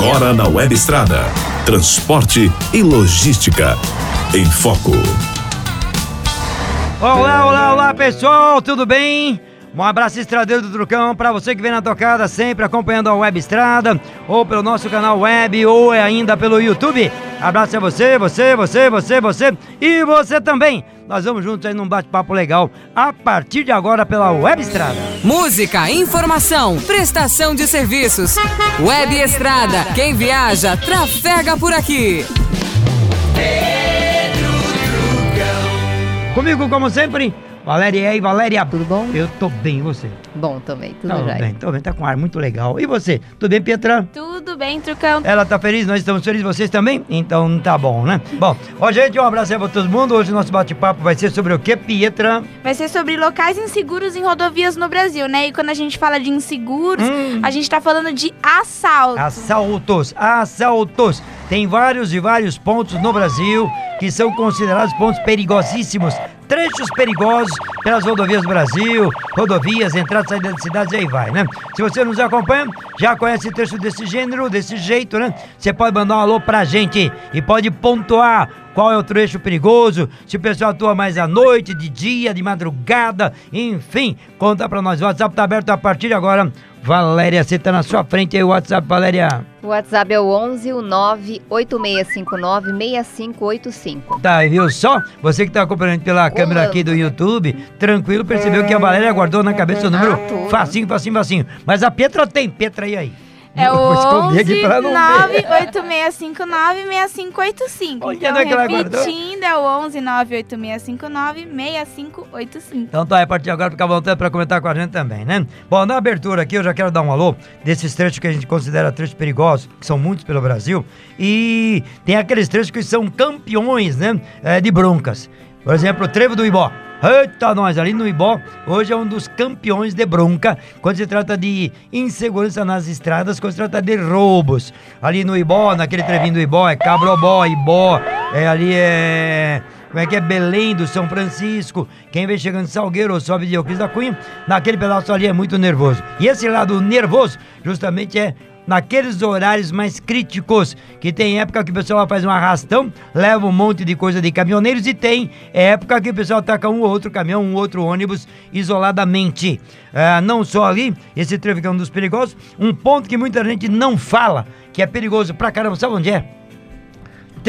Agora na Web Estrada. Transporte e logística. Em Foco. Olá, olá, olá pessoal, tudo bem? Um abraço estradeiro do Trucão para você que vem na tocada sempre acompanhando a Web Estrada, ou pelo nosso canal web, ou ainda pelo YouTube. Abraço a você, você, você, você, você e você também. Nós vamos juntos aí num bate-papo legal a partir de agora pela Web Estrada. Música, informação, prestação de serviços. Web Estrada. Quem viaja, trafega por aqui. Comigo, como sempre, Valéria e aí, Valéria. Tudo bom? Eu tô bem, e você? Bom também, tudo Tá já. bem, tô bem, tá com um ar muito legal. E você? Tudo bem, Pietra? Tudo bem, Trucão? Ela tá feliz, nós estamos felizes, vocês também? Então tá bom, né? Bom, ó, gente, um abraço aí pra todo mundo. Hoje o nosso bate-papo vai ser sobre o que, Pietra? Vai ser sobre locais inseguros em rodovias no Brasil, né? E quando a gente fala de inseguros, Hum. a gente tá falando de assalto. Assaltos, assaltos. Tem vários e vários pontos no Brasil que são considerados pontos perigosíssimos. Trechos perigosos pelas rodovias do Brasil, rodovias, entradas e saídas de cidades, e aí vai, né? Se você nos acompanha, já conhece trecho desse gênero, desse jeito, né? Você pode mandar um alô pra gente e pode pontuar qual é o trecho perigoso, se o pessoal atua mais à noite, de dia, de madrugada, enfim, conta pra nós. O WhatsApp tá aberto a partir de agora. Valéria, você tá na sua frente aí, o WhatsApp, Valéria. O WhatsApp é o 11 o 98659 6585. Tá, viu só? Você que tá acompanhando pela câmera aqui do YouTube, tranquilo, percebeu que a Valéria guardou na cabeça o número facinho, facinho, facinho. Mas a Petra tem, Petra, e aí? É o Vou esconder 11 aqui pra não ver. 98659 6585. Olha, Então, é guardou? repetindo, é o 11 98659 6585. Então tá, a partir de agora fica à vontade pra comentar com a gente também, né? Bom, na abertura aqui eu já quero dar um alô desses trechos que a gente considera trechos perigosos, que são muitos pelo Brasil, e tem aqueles trechos que são campeões, né, é, de broncas. Por exemplo, o Trevo do Ibó. Eita, nós, ali no Ibó, hoje é um dos campeões de bronca quando se trata de insegurança nas estradas, quando se trata de roubos. Ali no Ibó, naquele trevinho do Ibó, é Cabrobó, Ibó, é, ali é como é que é Belém do São Francisco, quem vem chegando de Salgueiro ou sobe de Euclides da Cunha, naquele pedaço ali é muito nervoso. E esse lado nervoso, justamente é naqueles horários mais críticos, que tem época que o pessoal faz um arrastão, leva um monte de coisa de caminhoneiros e tem época que o pessoal ataca um ou outro caminhão, um outro ônibus isoladamente. Ah, não só ali, esse trevo é um dos perigosos, um ponto que muita gente não fala, que é perigoso pra caramba, sabe onde é?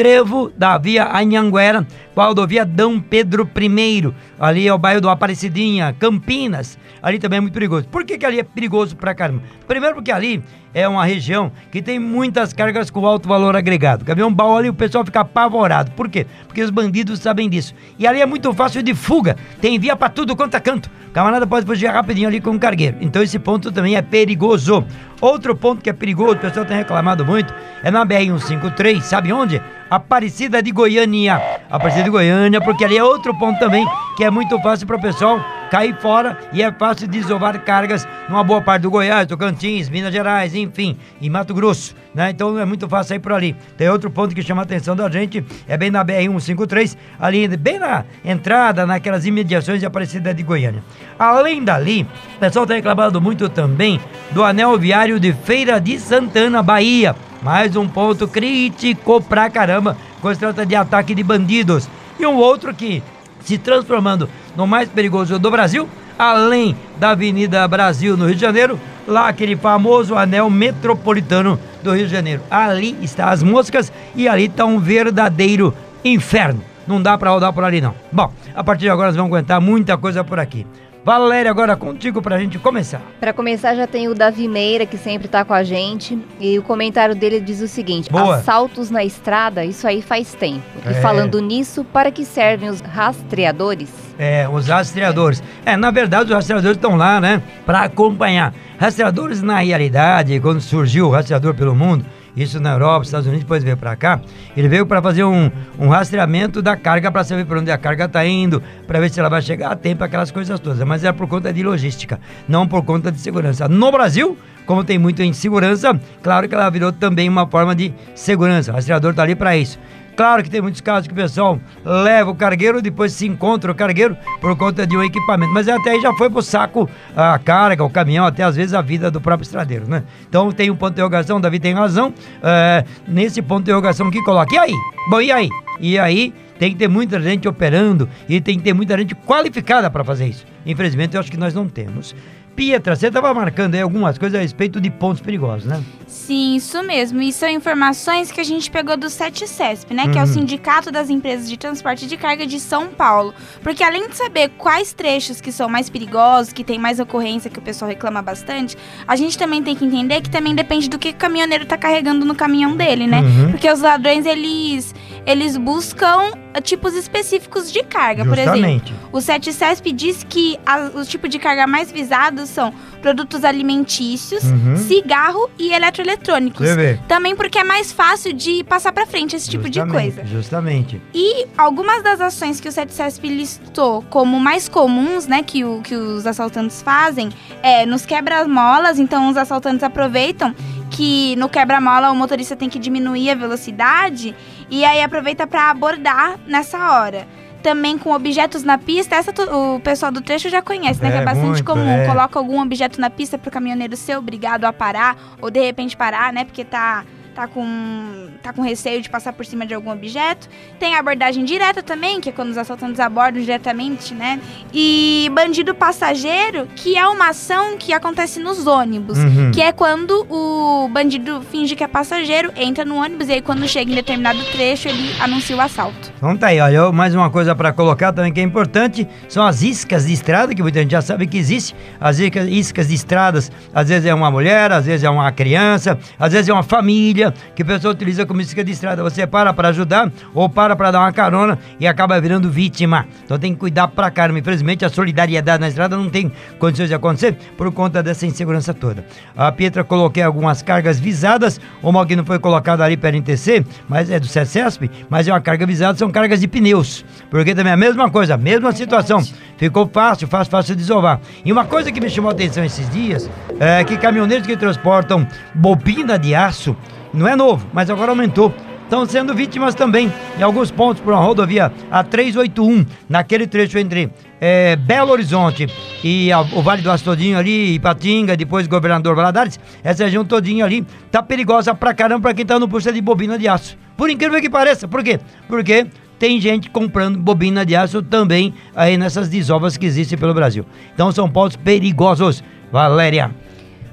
Trevo da via Anhanguera, com a rodovia Dom Pedro I. Ali é o bairro do Aparecidinha, Campinas. Ali também é muito perigoso. Por que, que ali é perigoso pra caramba? Primeiro porque ali é uma região que tem muitas cargas com alto valor agregado. Caminhão baú ali o pessoal fica apavorado. Por quê? Porque os bandidos sabem disso. E ali é muito fácil de fuga. Tem via pra tudo quanto é canto. O camarada pode fugir rapidinho ali com o cargueiro. Então esse ponto também é perigoso. Outro ponto que é perigoso, o pessoal tem reclamado muito, é na BR-153, sabe onde? Aparecida de Goiânia. Aparecida de Goiânia, porque ali é outro ponto também que é muito fácil para o pessoal cair fora e é fácil desovar cargas numa boa parte do Goiás, Tocantins, Minas Gerais, enfim, e Mato Grosso, né? Então é muito fácil ir por ali. Tem outro ponto que chama a atenção da gente, é bem na BR-153, ali bem na entrada, naquelas imediações de Aparecida de Goiânia. Além dali, o pessoal tem reclamado muito também do anel viário de Feira de Santana, Bahia. Mais um ponto crítico pra caramba, quando se trata de ataque de bandidos. E um outro que se transformando no mais perigoso do Brasil, além da Avenida Brasil no Rio de Janeiro, lá aquele famoso anel metropolitano do Rio de Janeiro. Ali estão as moscas e ali está um verdadeiro inferno. Não dá pra rodar por ali não. Bom, a partir de agora nós vamos aguentar muita coisa por aqui. Valéria, agora contigo pra gente começar. Para começar, já tem o Davi Meira, que sempre tá com a gente. E o comentário dele diz o seguinte: Boa. assaltos na estrada, isso aí faz tempo. É. E falando nisso, para que servem os rastreadores? É, os rastreadores. É, na verdade, os rastreadores estão lá, né? Pra acompanhar. Rastreadores, na realidade, quando surgiu o rastreador pelo mundo, isso na Europa, Estados Unidos, depois veio pra cá, ele veio para fazer um, um rastreamento da carga para saber para onde a carga tá indo, para ver se ela vai chegar a tempo, aquelas coisas todas. Mas é por conta de logística, não por conta de segurança. No Brasil, como tem muito insegurança, claro que ela virou também uma forma de segurança. O rastreador tá ali para isso. Claro que tem muitos casos que o pessoal leva o cargueiro, depois se encontra o cargueiro por conta de um equipamento. Mas até aí já foi pro saco a carga, o caminhão, até às vezes a vida do próprio estradeiro, né? Então tem um ponto de interrogação, Davi tem razão. é, nesse ponto de interrogação que coloca. E aí? Bom, e aí? E aí tem que ter muita gente operando e tem que ter muita gente qualificada para fazer isso. Infelizmente, eu acho que nós não temos. Pietra, você estava marcando aí algumas coisas a respeito de pontos perigosos, né? Sim, isso mesmo. E são informações que a gente pegou do SETCESP, né? Que é o Sindicato das Empresas de Transporte de Carga de São Paulo. Porque além de saber quais trechos que são mais perigosos, que tem mais ocorrência, que o pessoal reclama bastante, a gente também tem que entender que também depende do que o caminhoneiro tá carregando no caminhão dele, né? Uhum. Porque os ladrões, eles, eles buscam eh, tipos específicos de carga, por exemplo. Justamente. O SETCESP diz que a- os tipos de carga mais visados são produtos alimentícios, Uhum. cigarro e eletroeletrônicos. Também porque é mais fácil de passar pra frente esse tipo de Justamente, coisa. Justamente. E algumas das ações que o SETCESP listou como mais comuns, né, que, o, que os assaltantes fazem, é nos quebra-molas, então os assaltantes aproveitam que no quebra-mola o motorista tem que diminuir a velocidade e aí aproveita pra abordar nessa hora. Também com objetos na pista, essa tu- o pessoal do trecho já conhece, né? É, que é bastante muito, comum. é. Coloca algum objeto na pista pro caminhoneiro ser obrigado a parar, ou de repente parar, né? Porque tá, tá, com, tá com receio de passar por cima de algum objeto. Tem a abordagem direta também, que é quando os assaltantes abordam diretamente, né? E bandido passageiro, que é uma ação que acontece nos ônibus. Uhum. Que é quando o bandido finge que é passageiro, entra no ônibus e aí quando chega em determinado trecho ele anuncia o assalto. Então tá aí, olha, mais uma coisa para colocar também que é importante, são as iscas de estrada, que muita gente já sabe que existe. As iscas, iscas de estradas, às vezes é uma mulher, às vezes é uma criança, às vezes é uma família, que a pessoa utiliza como isca de estrada. Você para para ajudar ou para para dar uma carona e acaba virando vítima. Então tem que cuidar pra caramba. Infelizmente a solidariedade na estrada não tem condições de acontecer por conta dessa insegurança toda. A Pietra coloquei algumas cargas visadas, uma que não foi colocada ali pela NTC, mas é do CESP, mas é uma carga visada, são cargas de pneus. Porque também é a mesma coisa, a mesma situação. Ficou fácil, fácil, fácil de desovar. E uma coisa que me chamou a atenção esses dias é que caminhoneiros que transportam bobina de aço, não é novo, mas agora aumentou. Estão sendo vítimas também em alguns pontos por uma rodovia A381, naquele trecho entre eh, Belo Horizonte e a- o Vale do Aço ali, Ipatinga, depois Governador Valadares, essa região todinha ali tá perigosa pra caramba pra quem tá no puxa de bobina de aço. Por incrível que pareça, por quê? Porque tem gente comprando bobina de aço também aí nessas desovas que existem pelo Brasil. Então são pontos perigosos. Valéria.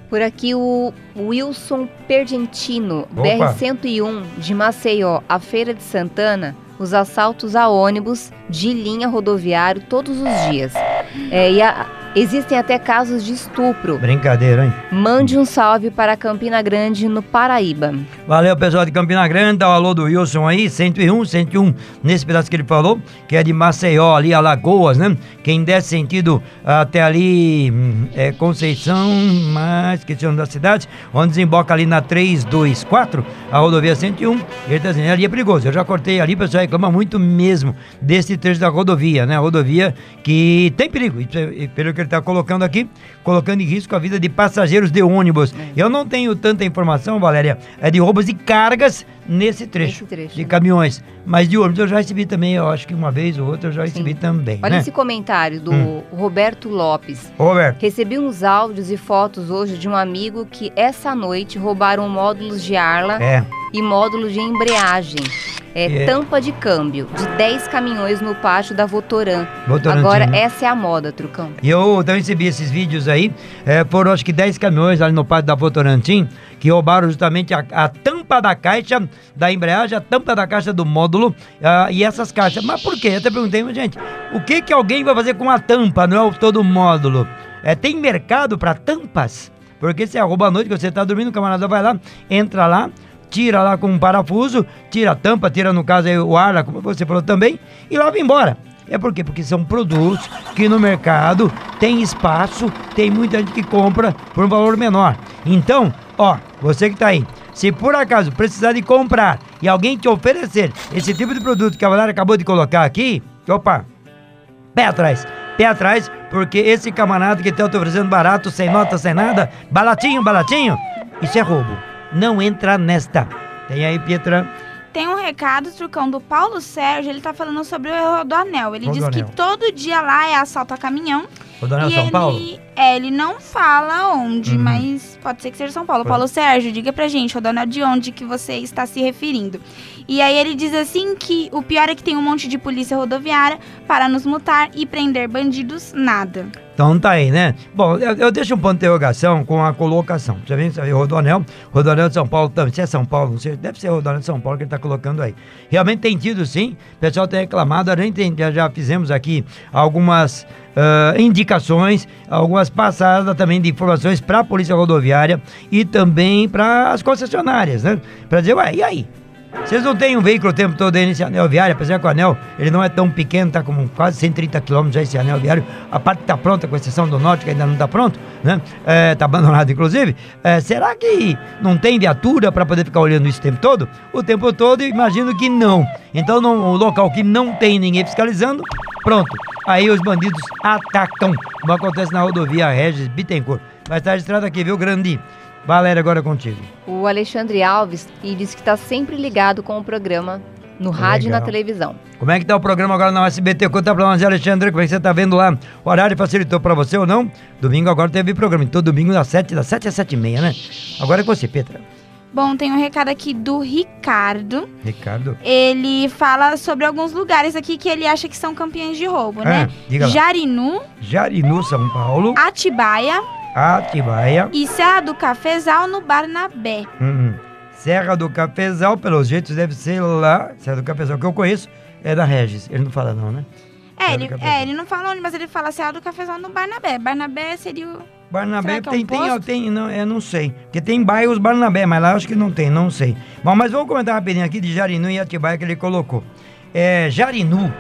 Por aqui o Wilson Pergentino, Opa. BR-101 de Maceió, a Feira de Santana, os assaltos a ônibus de linha rodoviário todos os dias. É, e a- existem até casos de estupro. Brincadeira, hein? Mande um salve para Campina Grande, no Paraíba. Valeu, pessoal de Campina Grande, dá o alô do Wilson aí, 101, 101, nesse pedaço que ele falou, que é de Maceió, ali, Alagoas, né? Quem der sentido até ali, hum, é Conceição, mas esqueci o nome da cidade, onde desemboca ali na 324, a rodovia 101, ele tá dizendo, ali é perigoso, eu já cortei ali, o pessoal reclama muito mesmo desse trecho da rodovia, né? A rodovia que tem perigo, pelo que ele tá colocando aqui, colocando em risco a vida de passageiros de ônibus. Eu não tenho tanta informação, Valéria, é de roubos de cargas nesse trecho, trecho, de né? caminhões. Mas de ônibus eu já recebi também, eu acho que uma vez ou outra eu já recebi também, Olha né? esse comentário do Hum. Roberto Lopes. Roberto, Recebi uns áudios e fotos hoje de um amigo que essa noite roubaram módulos de Arla é, e módulo de embreagem. É, É. tampa de câmbio de 10 caminhões no pátio da Votoran. Votorantim, Agora, né? essa é a moda, Trucão. E eu então recebi esses vídeos aí, é, foram acho que 10 caminhões ali no pátio da Votorantim, que roubaram justamente a, a tampa da caixa da embreagem, a tampa da caixa do módulo ah, e essas caixas. Mas por quê? Eu até perguntei, gente, o que que alguém vai fazer com a tampa, não é o todo o módulo? É, tem mercado para tampas? Porque se arroba à noite, que você tá dormindo, o camarada vai lá, entra lá, tira lá com um parafuso, tira a tampa, tira no caso aí o ar, lá, como você falou também, e leva embora. É por quê? Porque são produtos que no mercado tem espaço, tem muita gente que compra por um valor menor. Então, ó, você que tá aí, se por acaso precisar de comprar e alguém te oferecer esse tipo de produto que a Valéria acabou de colocar aqui, opa, pé atrás. Pé atrás, porque esse camarada que tá te oferecendo barato, sem nota, sem nada, baratinho, baratinho, isso é roubo. Não entra nesta. Tem aí, Pietra? Tem um recado, Trucão, do Paulo Sérgio, ele tá falando sobre o Rodoanel. Ele diz que todo dia lá é assalto a caminhão. Rodoanel São ele, Paulo? É, ele não fala onde, Uhum. mas pode ser que seja São Paulo. Paulo Sérgio, diga pra gente, Rodoanel, de onde que você está se referindo. E aí ele diz assim que o pior é que tem um monte de polícia rodoviária para nos multar e prender bandidos, nada. Então tá aí, né? Bom, eu, eu deixo um ponto de interrogação com a colocação. Você vê Rodoanel, Rodoanel de São Paulo também. Se é São Paulo, não sei, deve ser Rodoanel de São Paulo que ele tá colocando aí. Realmente tem tido sim, o pessoal tem reclamado, a gente tem- já fizemos aqui algumas ah, indicações, algumas passadas também de informações para a Polícia Rodoviária e também para as concessionárias, né? Para dizer, ué, e aí? Vocês não têm um veículo o tempo todo aí nesse anel viário, apesar que o anel ele não é tão pequeno, tá com quase 130 quilômetros já esse anel viário. A parte tá pronta, com exceção do norte, que ainda não tá pronto, né? É, tá abandonado, inclusive. É, será que não tem viatura para poder ficar olhando isso o tempo todo? O tempo todo, imagino que não. Então, num local que não tem ninguém fiscalizando, pronto. Aí os bandidos atacam, como acontece na rodovia Regis Bittencourt. Vai estar registrado aqui, viu, Grande? Valéria, agora é contigo. O Alexandre Alves e diz que está sempre ligado com o programa no rádio e na televisão. Como é que tá o programa agora na SBT? Conta pra nós, Alexandre, como é que você tá vendo lá? O horário facilitou pra você ou não? Domingo agora teve programa, todo domingo das 7, das 7 às 7 e meia, né? Agora é com você, Petra. Bom, tem um recado aqui do Ricardo. Ricardo. Ele fala sobre alguns lugares aqui que ele acha que são campeões de roubo, né? Ah, diga lá. Jarinu, Jarinu, São Paulo. Atibaia Atibaia. e Serra do Cafezal no Barnabé. Hum, hum. Serra do Cafezal, pelos jeitos, deve ser lá. Serra do Cafezal, que eu conheço, é da Regis. Ele não fala não, né? É ele, é, ele não fala onde, mas ele fala Serra do Cafezal no Barnabé. Barnabé seria o... Barnabé é tem, um tem, tem, não, eu não sei. Porque tem bairros Barnabé, mas lá acho que não tem, não sei. Bom, mas vamos comentar rapidinho aqui de Jarinu e Atibaia que ele colocou. É, Jarinu,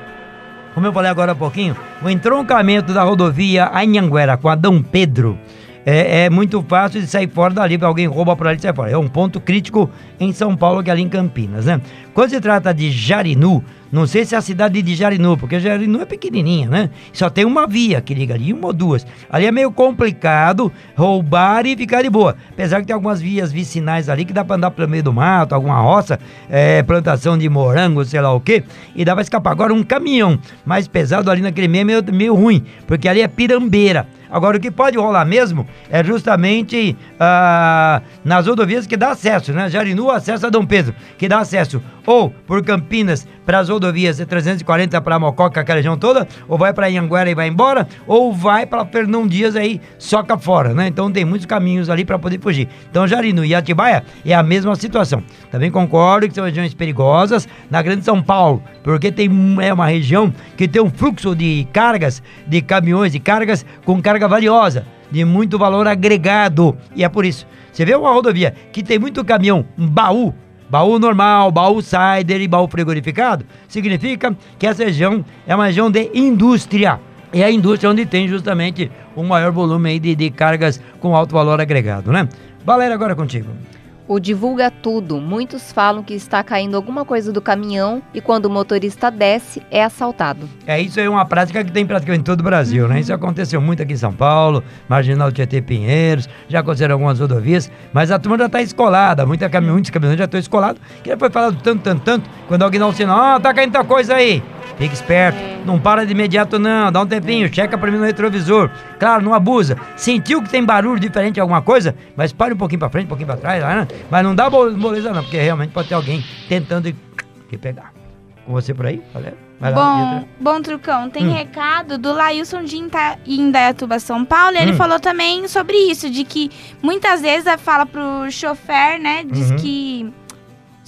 como eu falei agora há pouquinho, o entroncamento da rodovia Anhanguera com a Dom Pedro é, é muito fácil de sair fora dali, alguém rouba por ali sai fora. É um ponto crítico em São Paulo, que é ali em Campinas, né? Quando se trata de Jarinu, não sei se é a cidade de Jarinu, porque Jarinu é pequenininha, né? Só tem uma via que liga ali, uma ou duas. Ali é meio complicado roubar e ficar de boa. Apesar que tem algumas vias vicinais ali que dá pra andar pelo meio do mato, alguma roça, é, plantação de morango, sei lá o quê, e dá pra escapar. Agora, um caminhão mais pesado ali naquele meio é meio, meio ruim, porque ali é pirambeira. Agora, o que pode rolar mesmo é justamente ah, nas rodovias que dá acesso, né? Jarinu, acesso a Dom Pedro, que dá acesso ou por Campinas para as rodovias 340 para Mococa, aquela região toda, ou vai para Anhanguera e vai embora, ou vai para Fernão Dias aí, soca fora, né? Então tem muitos caminhos ali para poder fugir. Então Jarinu e Atibaia é a mesma situação. Também concordo que são regiões perigosas na Grande São Paulo, porque tem é uma região que tem um fluxo de cargas, de caminhões e cargas com carga valiosa, de muito valor agregado. E é por isso. Você vê uma rodovia que tem muito caminhão, um baú, baú normal, baú cider e baú frigorificado, significa que essa região é uma região de indústria. E é a indústria onde tem justamente o maior volume de, de cargas com alto valor agregado, né? Valéria, agora é contigo. O divulga tudo. Muitos falam que está caindo alguma coisa do caminhão e quando o motorista desce, é assaltado. É, isso aí é uma prática que tem praticamente em todo o Brasil, né? Isso aconteceu muito aqui em São Paulo, Marginal Tietê Pinheiros, já aconteceram algumas rodovias, mas a turma já está escolada, muita caminhão, muitos caminhões já estão escolados, que já foi falado tanto, tanto, tanto, quando alguém dá um sinal, ah, tá caindo tal coisa aí. Fica esperto, não para de imediato não, dá um tempinho, checa primeiro no retrovisor. Claro, não abusa. Sentiu que tem barulho diferente de alguma coisa, mas pare um pouquinho pra frente, um pouquinho pra trás, né? Mas não dá moleza não, porque realmente pode ter alguém tentando te pegar. Com você por aí, Valéria? Vai lá, Bom, Pietra. bom Trucão, tem Hum. recado do Lailson de Inta- Indaiatuba, São Paulo, e ele Hum. falou também sobre isso, de que muitas vezes fala pro chofer, né, diz Uhum. que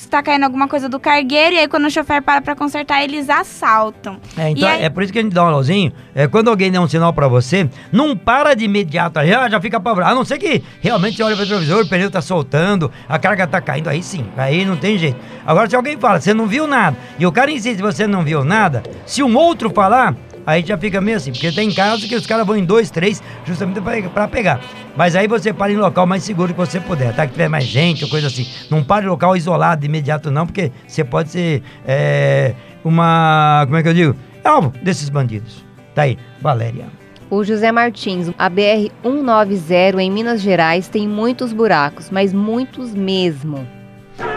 está caindo alguma coisa do cargueiro, e aí quando o chofer para pra consertar, eles assaltam. É, então aí- é por isso que a gente dá um alôzinho. É, quando alguém der um sinal pra você, não para de imediato, já, já fica apavorado. A não ser que realmente você olha pro retrovisor, o pneu tá soltando, a carga tá caindo, aí sim, aí não tem jeito. Agora, se alguém fala, você não viu nada, e o cara insiste, você não viu nada, se um outro falar, aí já fica meio assim, porque tem casos que os caras vão em dois, três, justamente pra pegar. Mas aí você para em local mais seguro que você puder, tá? Que tiver mais gente ou coisa assim. Não para em local isolado imediato, não, porque você pode ser é, uma. Como é que eu digo? Alvo desses bandidos. Tá aí, Valéria. O José Martins, a BR-190 em Minas Gerais tem muitos buracos, mas muitos mesmo.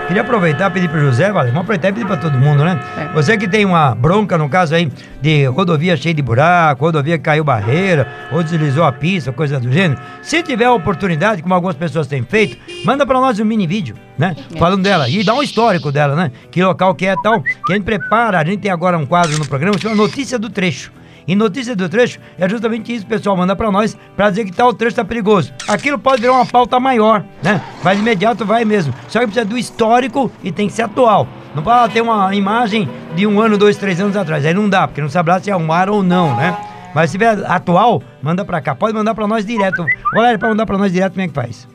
Queria aproveitar e pedir pro José, vale, vamos aproveitar e pedir pra todo mundo, né? É. Você que tem uma bronca, no caso aí, de rodovia cheia de buraco, rodovia que caiu barreira, ou deslizou a pista, coisa do gênero. Se tiver a oportunidade, como algumas pessoas têm feito, manda pra nós um mini vídeo, né? É. Falando dela. E dá um histórico dela, né? Que local que é tal. Que a gente prepara, a gente tem agora um quadro no programa chama Notícia do Trecho. E notícia do trecho é justamente isso, pessoal, manda pra nós pra dizer que tal trecho tá perigoso. Aquilo pode virar uma pauta maior, né? Mas imediato vai mesmo. Só que precisa do histórico e tem que ser atual. Não pode ter uma imagem de um ano, dois, três anos atrás. Aí não dá, porque não sabrá se é um ar ou não, né? Mas se tiver atual, manda pra cá. Pode mandar pra nós direto. Olha, pra mandar pra nós direto, como é que faz?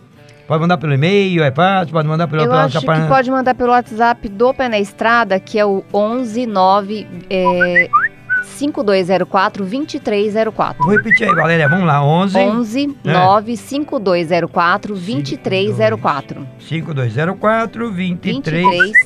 Pode mandar pelo e-mail, é fácil, pode mandar pelo Eu acho que capa- pode mandar pelo WhatsApp do Pé na Estrada, que é o 119 é, 5204 2304. Vou repetir aí, Valéria. Vamos lá, 11 11 É. 9 5204 2304. 5204 2304.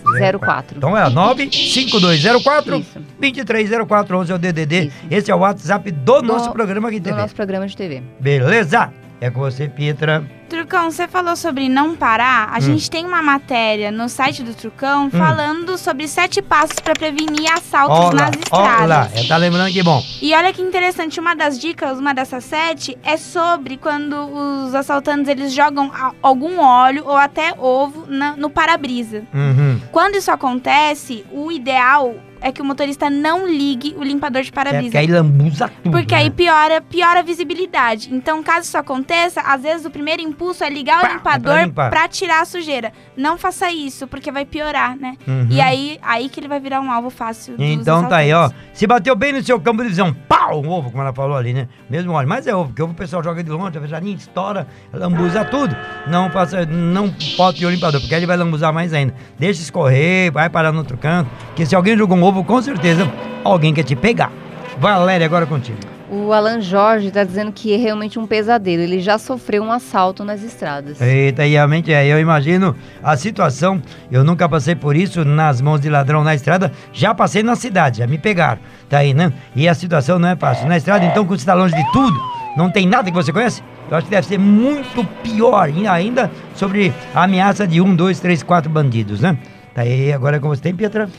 2304. Então é 95204 Isso. 2304 11 é o DDD. Isso. Esse é o WhatsApp do, nosso programa aqui de Do TV. nosso programa de TV. Beleza? É com você, Pietra. Trucão, você falou sobre não parar. A Hum. gente tem uma matéria no site do Trucão falando sobre sete passos para prevenir assaltos Olha lá, nas estradas. olha lá. É, tá lembrando que bom. E olha que interessante, uma das dicas, uma dessas sete, é sobre quando os assaltantes eles jogam algum óleo ou até ovo na- no para-brisa. Uhum. Quando isso acontece, o ideal é que o motorista não ligue o limpador de É, para-brisa. porque aí lambuza tudo. Porque né? aí piora, piora a visibilidade. Então, caso isso aconteça, às vezes o primeiro impulso é ligar Pá, o é limpador pra limpar. pra tirar a sujeira. Não faça isso, porque vai piorar, né? Uhum. E aí, aí que ele vai virar um alvo fácil Então tá aí, ó. Se bateu bem no seu campo de visão, pau! Um ovo, como ela falou ali, né? Mesmo óleo. Mas é ovo, porque ovo o pessoal joga de longe, a fecharinha estoura, lambuza tudo. Não faça, não pode o limpador, porque aí ele vai lambuzar mais ainda. Deixa escorrer, vai parar no outro canto. Que se alguém jogou um ovo, com certeza alguém quer te pegar. Valéria, agora contigo. O Alan Jorge está dizendo que é realmente um pesadelo. Ele já sofreu um assalto nas estradas. Eita, e realmente é. Eu imagino a situação. Eu nunca passei por isso nas mãos de ladrão na estrada. Já passei na cidade, já me pegaram. Tá aí, né? E a situação não é fácil. Na estrada, então, quando você está longe de tudo, não tem nada que você conhece. Eu acho que deve ser muito pior e ainda sobre a ameaça de um, dois, três, quatro bandidos, né? Tá aí, agora é com você tem, Pietra?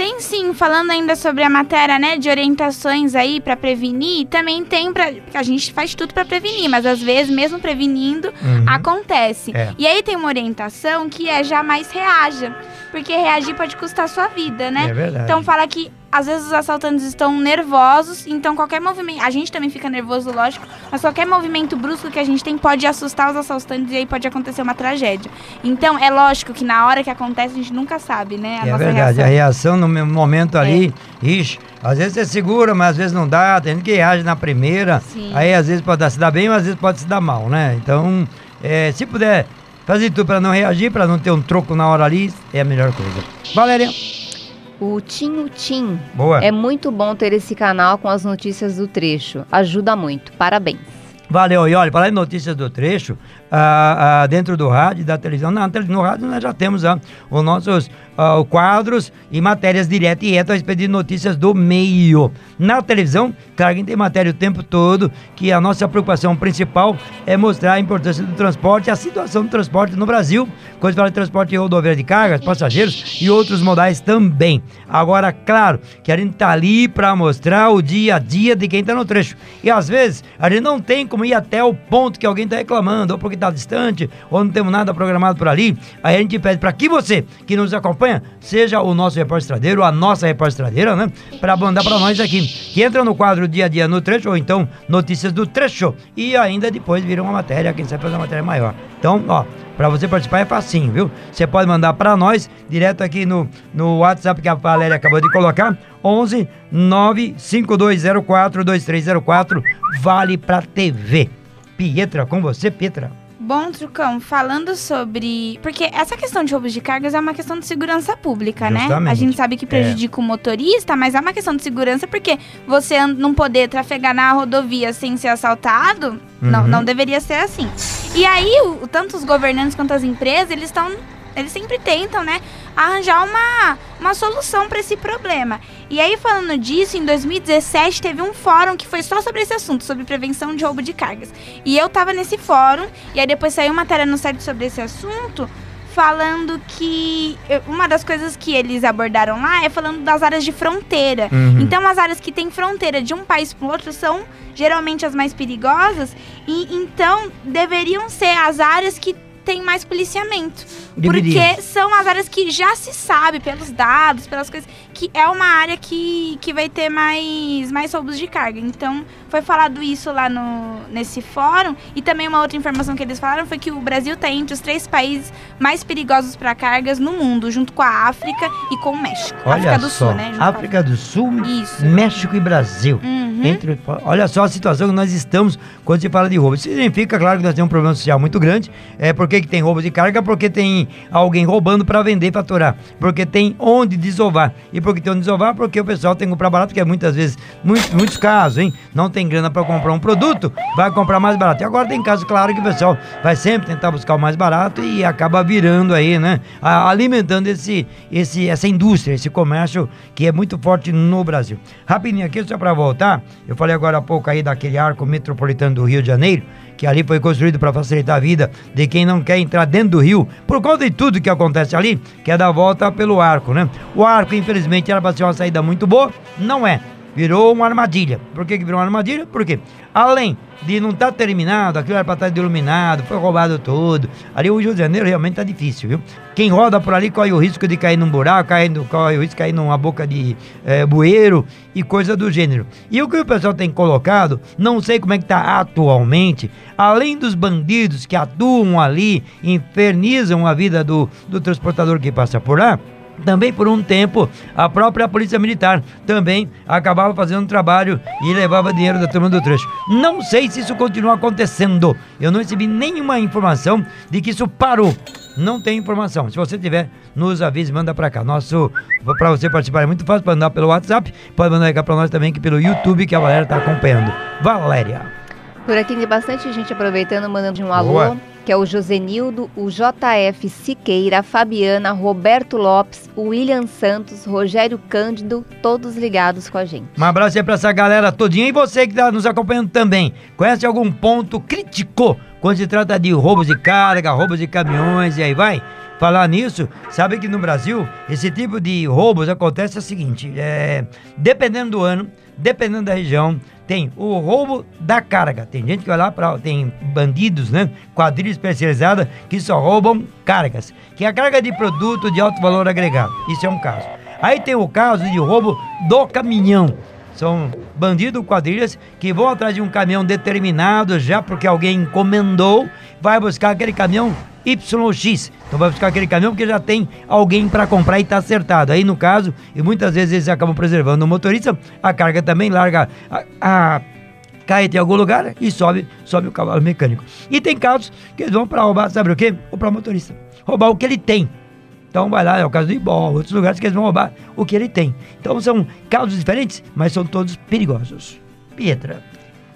Tem sim, falando ainda sobre a matéria, né, de orientações aí pra prevenir, também tem porque a gente faz tudo pra prevenir, mas às vezes, mesmo prevenindo, Uhum. acontece. É. E aí tem uma orientação que é jamais reaja, porque reagir pode custar sua vida, né? É verdade. Então fala que às vezes os assaltantes estão nervosos, então qualquer movimento, a gente também fica nervoso, lógico, mas qualquer movimento brusco que a gente tem pode assustar os assaltantes e aí pode acontecer uma tragédia. Então é lógico que na hora que acontece a gente nunca sabe, né? A é verdade, reação. a reação no momento ali, ixi, às vezes você segura, mas às vezes não dá, tem gente que reage na primeira, Sim. aí às vezes pode se dar bem, mas às vezes pode se dar mal, né? Então, é, se puder fazer tudo para não reagir, para não ter um troco na hora ali, é a melhor coisa. Valéria, O Tinho Tim. boa. É muito bom ter esse canal com as notícias do trecho. Ajuda muito. Parabéns. Valeu, e olha, falar em notícias do trecho, ah, ah, dentro do rádio e da televisão, na no rádio nós já temos ah, os nossos ah, quadros e matérias direto e reto a respeito de notícias do meio. Na televisão, claro que tem matéria o tempo todo, que a nossa preocupação principal é mostrar a importância do transporte, a situação do transporte no Brasil, quando se fala de transporte rodoviário de cargas, passageiros e outros modais também. Agora, claro, que a gente tá ali para mostrar o dia a dia de quem tá no trecho. E às vezes a gente não tem como ir até o ponto que alguém tá reclamando, ou porque tá distante, ou não temos nada programado por ali. Aí a gente pede para que você que nos acompanha seja o nosso repórter estradeiro, a nossa repórter estradeira, né? Para mandar para nós aqui. Que entra no quadro dia a dia no trecho, ou então notícias do trecho. E ainda depois vira uma matéria, quem sabe fazer uma matéria maior. Então, ó, para você participar é facinho, viu? Você pode mandar para nós direto aqui no, no WhatsApp que a Valéria acabou de colocar, 11 95204 2304, vale pra TV. Pietra, com você, Pietra. Bom, Trucão, falando sobre. Porque essa questão de roubos de cargas é uma questão de segurança pública, né? Justamente. É. A gente sabe que prejudica o motorista, mas é uma questão de segurança porque você não poder trafegar na rodovia sem ser assaltado, não, Uhum. não deveria ser assim. E aí, o, tanto os governantes quanto as empresas, eles estão. Eles sempre tentam, né, arranjar uma, uma solução para esse problema. E aí, falando disso, em 2017 teve um fórum que foi só sobre esse assunto, sobre prevenção de roubo de cargas. E eu tava nesse fórum, e aí depois saiu matéria no site sobre esse assunto, falando que uma das coisas que eles abordaram lá é falando das áreas de fronteira. Uhum. Então, as áreas que têm fronteira de um país para o outro são geralmente as mais perigosas e então deveriam ser as áreas que têm mais policiamento. Deveria. Porque são as áreas que já se sabe pelos dados, pelas coisas, que é uma área que, que vai ter mais, mais roubos de carga. Então, foi falado isso lá no, nesse fórum. E também uma outra informação que eles falaram foi que o Brasil está entre os três países mais perigosos para cargas no mundo, junto com a África e com o México. Olha África do só, Sul, né? junto África do Sul, Isso. México e Brasil. Uhum. Entre, olha só a situação que nós estamos quando se fala de roubo. Isso significa, claro, que nós temos um problema social muito grande. É, por que, que tem roubo de carga? Porque tem alguém roubando para vender e faturar. Porque tem onde desovar. E porque tem onde desovar, porque o pessoal tem que comprar barato, que é muitas vezes, muitos, muitos casos, hein? Não tem grana para comprar um produto, vai comprar mais barato. E agora tem casos, claro, que o pessoal vai sempre tentar buscar o mais barato e acaba virando aí, né? Alimentando esse, esse, essa indústria, esse comércio que é muito forte no Brasil. Rapidinho aqui, só para voltar, eu falei agora há pouco aí daquele arco metropolitano do Rio de Janeiro, que ali foi construído para facilitar a vida de quem não quer entrar dentro do rio, por conta de tudo que acontece ali, que é dar volta pelo arco, né? O arco, infelizmente, era para ser uma saída muito boa, não é. Virou uma armadilha. Por que, que virou uma armadilha? Porque, além de não estar terminado, aquilo era para estar iluminado, foi roubado tudo. Ali o Rio de Janeiro realmente tá difícil, viu? Quem roda por ali corre o risco de cair num buraco, cair corre o risco de cair numa boca de eh, bueiro e coisa do gênero. E o que o pessoal tem colocado, não sei como é que tá atualmente, além dos bandidos que atuam ali, infernizam a vida do, do transportador que passa por lá, também por um tempo a própria polícia militar também acabava fazendo trabalho e levava dinheiro da turma do trecho. Não sei se isso continua acontecendo. Eu não recebi nenhuma informação de que isso parou. Não tem informação. Se você tiver, nos avise, manda pra cá. Nosso para você participar é muito fácil, pode mandar pelo WhatsApp, pode mandar cá pra nós também que pelo YouTube que a Valéria tá acompanhando. Valéria. Por aqui tem bastante gente aproveitando, mandando um alô, Boa. Que é o Josenildo, o JF Siqueira, a Fabiana, Roberto Lopes, o William Santos, Rogério Cândido, todos ligados com a gente. Um abraço aí pra essa galera todinha e você que tá nos acompanhando também. Conhece algum ponto crítico quando se trata de roubos de carga, roubos de caminhões e aí vai? Falar nisso, sabe que no Brasil esse tipo de roubos acontece o seguinte: é, dependendo do ano, dependendo da região, tem o roubo da carga. Tem gente que vai lá para tem bandidos, né? Quadrilha especializada que só roubam cargas, que é a carga de produto de alto valor agregado. Isso é um caso. Aí tem o caso de roubo do caminhão. São bandidos, quadrilhas que vão atrás de um caminhão determinado já porque alguém encomendou, vai buscar aquele caminhão YX. Então vai buscar aquele caminhão porque já tem alguém para comprar e tá acertado. Aí no caso, e muitas vezes eles acabam preservando o motorista, a carga também larga a, a em algum lugar e sobe, sobe o cavalo mecânico. E tem casos que eles vão para roubar, sabe o quê? Ou para motorista. Roubar o que ele tem. Então vai lá, é o caso do Ibol, outros lugares que eles vão roubar o que ele tem. Então são casos diferentes, mas são todos perigosos. Pietra.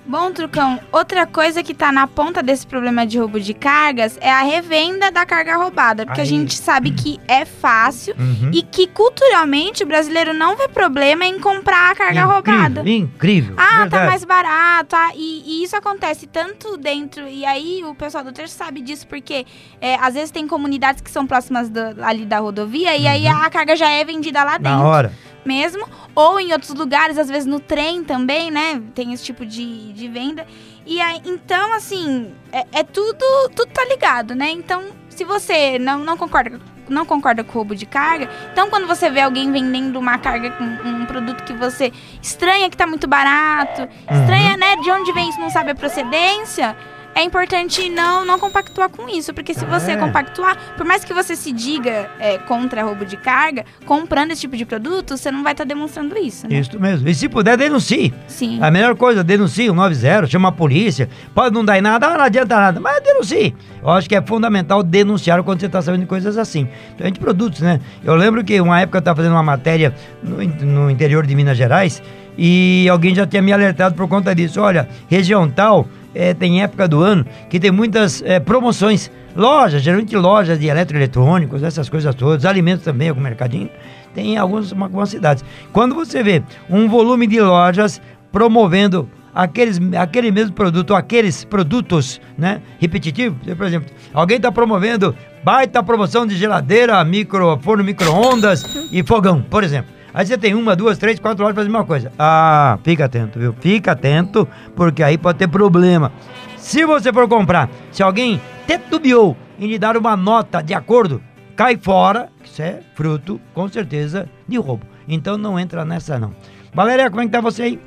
Bom, Trucão, outra coisa que tá na ponta desse problema de roubo de cargas é a revenda da carga roubada. Porque Aí. a gente sabe que é fácil Uhum. e que culturalmente o brasileiro não vê problema em comprar a carga roubada. Incrível. Ah, verdade. tá mais barato. ah, e, e isso acontece tanto dentro. E aí o pessoal do trecho sabe disso, porque é, às vezes tem comunidades que são próximas do- ali da rodovia, e aí a carga já é vendida lá Uhum. Na dentro hora. Mesmo. Ou em outros lugares, às vezes no trem também, né? Tem esse tipo de, de venda. E aí, então, assim, é, é tudo, tudo tá ligado, né? Então, se você não, não concorda não concorda com o roubo de carga, então quando você vê alguém vendendo uma carga com um produto que você estranha que tá muito barato, Uhum. estranha, né, de onde vem isso, não sabe a procedência, é importante não, não compactuar com isso, porque se você É. compactuar, por mais que você se diga é, contra roubo de carga, comprando esse tipo de produto, você não vai estar demonstrando isso, né? Isso mesmo. E se puder, denuncie. Sim. A melhor coisa, denuncie o 90, chama a polícia. Pode não dar em nada, ah, não adianta nada, mas denuncie. Eu acho que é fundamental denunciar quando você está sabendo de coisas assim. Então, de produtos, né? Eu lembro que uma época eu estava fazendo uma matéria no, no interior de Minas Gerais e alguém já tinha me alertado por conta disso. Olha, região tal, eh, tem época do ano que tem muitas eh, promoções. Lojas, geralmente lojas de eletroeletrônicos, essas coisas todas, alimentos também, algum mercadinho. Tem em alguns, algumas cidades. Quando você vê um volume de lojas promovendo aqueles, aquele mesmo produto, aqueles produtos, né, repetitivos, por exemplo, alguém está promovendo baita promoção de geladeira, micro, forno micro-ondas e fogão, por exemplo. Aí você tem uma, duas, três, quatro horas pra fazer uma coisa. Ah, fica atento, viu? Fica atento, porque aí pode ter problema. Se você for comprar, se alguém tetubiou em lhe dar uma nota de acordo, cai fora, isso é fruto, com certeza, de roubo. Então não entra nessa não. Valéria, como é que tá você aí?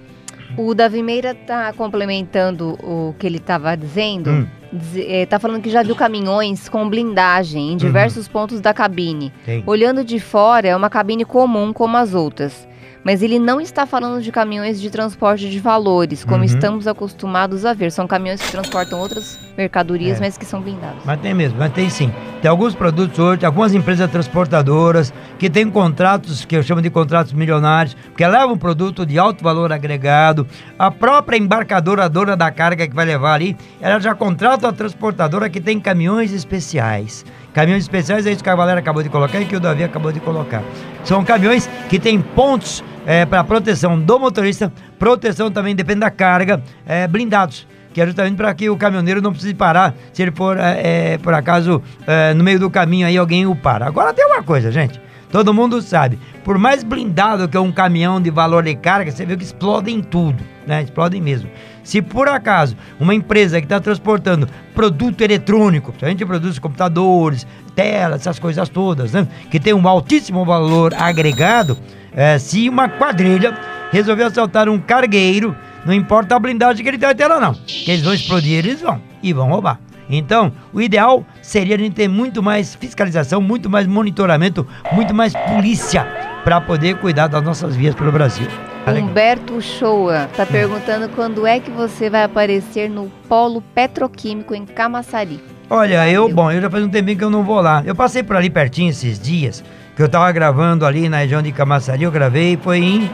O Davi Meira tá complementando o que ele estava dizendo. Hum. Diz- eh, tá falando que já viu caminhões com blindagem em diversos pontos da cabine. Olhando de fora, é uma cabine comum como as outras. Mas ele não está falando de caminhões de transporte de valores, como Uhum. estamos acostumados a ver. São caminhões que transportam outras mercadorias, É. mas que são blindados. Mas tem mesmo, mas tem sim. Tem alguns produtos hoje, algumas empresas transportadoras que têm contratos, que eu chamo de contratos milionários, que levam um produto de alto valor agregado. A própria embarcadora, a dona da carga que vai levar ali, ela já contrata a transportadora que tem caminhões especiais. Caminhões especiais é isso que a galera acabou de colocar e que o Davi acabou de colocar. São caminhões que têm pontos para proteção do motorista, proteção também depende da carga, é, blindados que é justamente para que o caminhoneiro não precise parar se ele for, é, é, por acaso, é, no meio do caminho aí alguém o para. Agora tem uma coisa, gente. Todo mundo sabe, por mais blindado que é um caminhão de valor de carga, você vê que explodem tudo, né? Explodem mesmo. Se por acaso uma empresa que está transportando produto eletrônico, a gente produz computadores, telas, essas coisas todas, né? Que tem um altíssimo valor agregado, é, se uma quadrilha resolver assaltar um cargueiro, não importa a blindagem que ele tem até lá não. Que eles vão explodir, eles vão. E vão roubar. Então, o ideal seria a gente ter muito mais fiscalização, muito mais monitoramento, muito mais polícia para poder cuidar das nossas vias pelo Brasil. Tá. Humberto Shoa está perguntando quando é que você vai aparecer no Polo Petroquímico em Camaçari. Olha, eu, bom, eu já faz um tempinho que eu não vou lá. Eu passei por ali pertinho esses dias, que eu tava gravando ali na região de Camaçari, eu gravei, foi em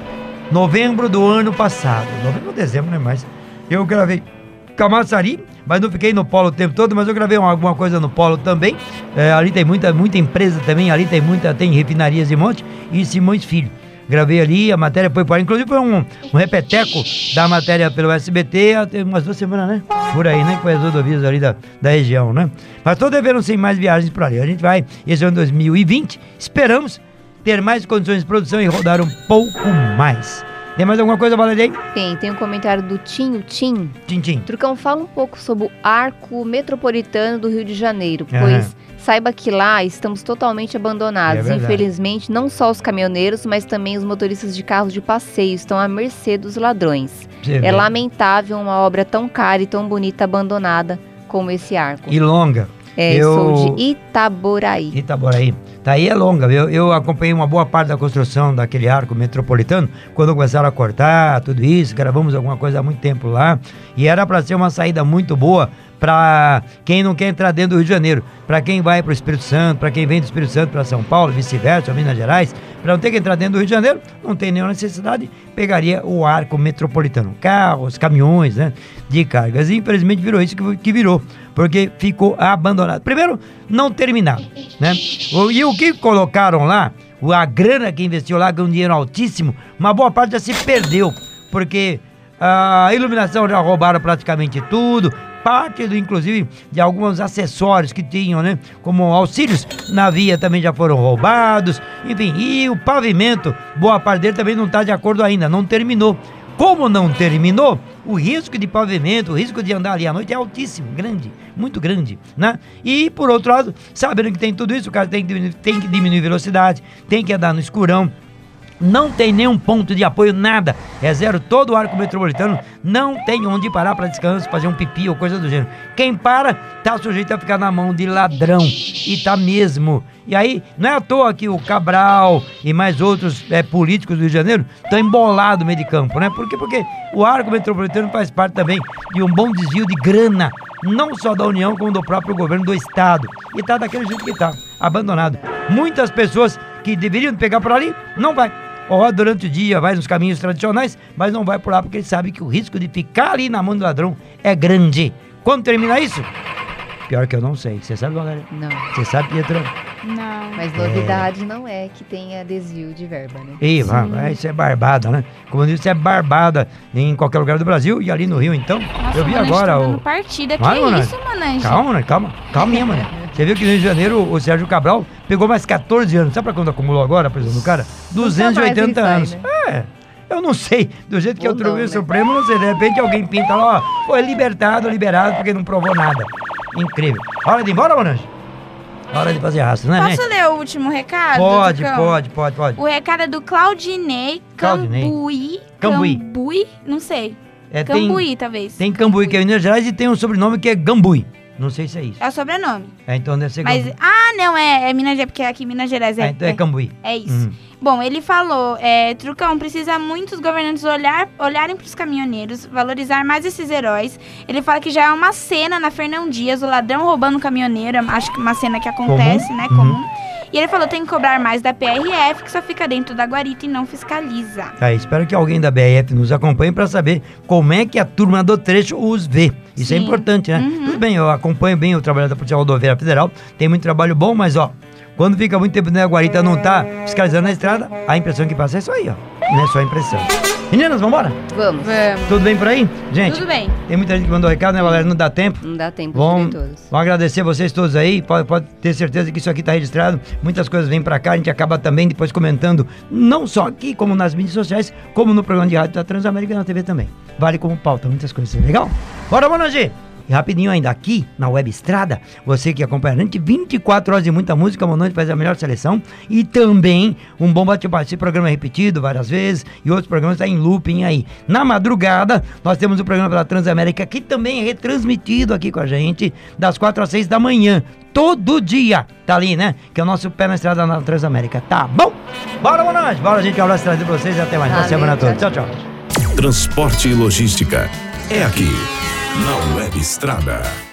novembro do ano passado. Novembro ou dezembro, não é mais. Eu gravei Camaçari, mas não fiquei no polo o tempo todo, mas eu gravei uma- alguma coisa no polo também. É, ali tem muita, muita empresa também, ali tem muita, tem refinarias de monte e Simões Filho. Gravei ali, a matéria foi para inclusive foi um, um repeteco da matéria pelo SBT há umas duas semanas, né? Por aí, né? Com as rodovias ali da, da região, né? Mas tô devendo sim mais viagens por ali. A gente vai, esse ano 2020, esperamos ter mais condições de produção e rodar um pouco mais. Tem mais alguma coisa, Valeria? aí? Tem, tem um comentário do Tinho Tim. Tchim, tchim. Trucão, fala um pouco sobre o arco metropolitano do Rio de Janeiro, pois saiba que lá estamos totalmente abandonados. É. Infelizmente, não só os caminhoneiros, mas também os motoristas de carros de passeio estão à mercê dos ladrões. Você É vê. lamentável uma obra tão cara e tão bonita abandonada como esse arco. E longa. É, eu- sou de Itaboraí. Itaboraí. Tá aí é longa, viu? Eu acompanhei uma boa parte da construção daquele arco metropolitano, quando começaram a cortar tudo isso, gravamos alguma coisa há muito tempo lá, e era para ser uma saída muito boa para quem não quer entrar dentro do Rio de Janeiro, para quem vai para o Espírito Santo, para quem vem do Espírito Santo para São Paulo, vice-versa, Minas Gerais, para não ter que entrar dentro do Rio de Janeiro, não tem nenhuma necessidade, pegaria o arco metropolitano, carros, caminhões, né, de cargas. E infelizmente virou isso que, que virou, porque ficou abandonado. Primeiro, não terminado, né? E o que colocaram lá, a grana que investiu lá, é um dinheiro altíssimo, uma boa parte já se perdeu, porque a iluminação já roubaram praticamente tudo, parte do, inclusive, de alguns acessórios que tinham, né? Como auxílios na via também já foram roubados, enfim, e o pavimento, boa parte dele também não está de acordo ainda, não terminou. Como não terminou, o risco de pavimento, o risco de andar ali à noite é altíssimo, grande, muito grande, né? E por outro lado, sabendo que tem tudo isso, o cara tem que diminuir, tem que diminuir velocidade, tem que andar no escurão, não tem nenhum ponto de apoio, nada. É zero todo o arco metropolitano. Não tem onde parar para descanso, fazer um pipi ou coisa do gênero. Quem para, tá sujeito a ficar na mão de ladrão. E tá mesmo. E aí, não é à toa que o Cabral e mais outros é, políticos do Rio de Janeiro estão embolados no meio de campo, né? Por quê? Porque o arco metropolitano faz parte também de um bom desvio de grana. Não só da União, como do próprio governo do Estado. E tá daquele jeito que tá, abandonado. Muitas pessoas que deveriam pegar por ali, não vai. Ó, durante o dia vai nos caminhos tradicionais, mas não vai por lá porque ele sabe que o risco de ficar ali na mão do ladrão é grande. Quando termina isso? Pior que eu não sei. Você sabe, galera? Não. Você sabe, Pietro? Não. Mas novidade não é que tenha desvio de verba, né? Ih, vai, vai, isso é barbada, né? Como eu disse, isso é barbada em qualquer lugar do Brasil e ali no Rio, então. Nossa, eu vi Monange agora tá o. partida. Vai, que Monange. isso, Monange? Calma, né? Calma. Calminha, mano. Você viu que no Rio de Janeiro o Sérgio Cabral pegou mais 14 anos. Sabe pra quando acumulou agora a prisão do cara? Nunca 280 mais anos. ele sai, É. Eu não sei, do jeito que Ou eu Tribunal não, né? Supremo, não sei, de repente alguém pinta lá, ó, foi libertado, liberado, porque não provou nada. Incrível. Hora de ir embora, Monange? Hora de fazer raça, não é, Posso gente? ler o último recado? Pode, pode, pode, pode. O recado é do Claudinei Claudinei. Cambuí. Cambuí. Cambuí? Não sei. É, tem, Cambuí, talvez. tem Cambuí, que é em Minas Gerais, e tem um sobrenome que é Gambui. Não sei se é isso. É o sobrenome. É, então deve ser Mas, ah, não, é, é Minas Gerais, porque aqui em Minas Gerais é. É, então é Cambuí. é isso. Uhum. Bom, ele falou, é, Trucão, precisa muitos governantes olhar, olharem para os caminhoneiros, valorizar mais esses heróis. Ele fala que já é uma cena na Fernão Dias, o ladrão roubando o caminhoneiro, acho que uma cena que acontece, Comum. né, Uhum. comum. E ele falou, tem que cobrar mais da PRF, que só fica dentro da guarita e não fiscaliza. Tá, espero que alguém da BRF nos acompanhe para saber como é que a turma do trecho os vê. Isso é Sim. importante, né? Uhum. Tudo bem, eu acompanho bem o trabalho da Polícia Rodoviária Federal, tem muito trabalho bom, mas ó, quando fica muito tempo na guarita não tá fiscalizando na estrada, a impressão que passa é isso aí, ó. Não é só a impressão. Meninas, vambora? Vamos. Vamos. Tudo bem por aí? Gente, Tudo bem. tem muita gente que mandou recado, né, Valéria? Não dá tempo. Não dá tempo de Vamos, ler todos. vamos agradecer vocês todos aí. Pode, pode ter certeza que isso aqui está registrado. Muitas coisas vêm pra cá. A gente acaba também depois comentando, não só aqui, como nas mídias sociais, como no programa de rádio da Transamérica e na TV também. Vale como pauta, muitas coisas. Legal? Bora, Monange! E rapidinho ainda aqui na Web Estrada, você que acompanha a gente, 24 horas de muita música, Monange faz a melhor seleção e também um bom bate-papo. Esse programa é repetido várias vezes e outros programas estão em looping aí. Na madrugada, nós temos o programa pela Transamérica que também é retransmitido aqui com a gente das 4 às 6 da manhã. Todo dia, tá ali, né? Que é o nosso pé na estrada na Transamérica. Tá bom? Bora, Monange! Bora, gente, um abraço trazer pra vocês e até mais. Boa semana toda. Tchau, tchau. Transporte e logística. É aqui, na Web Estrada.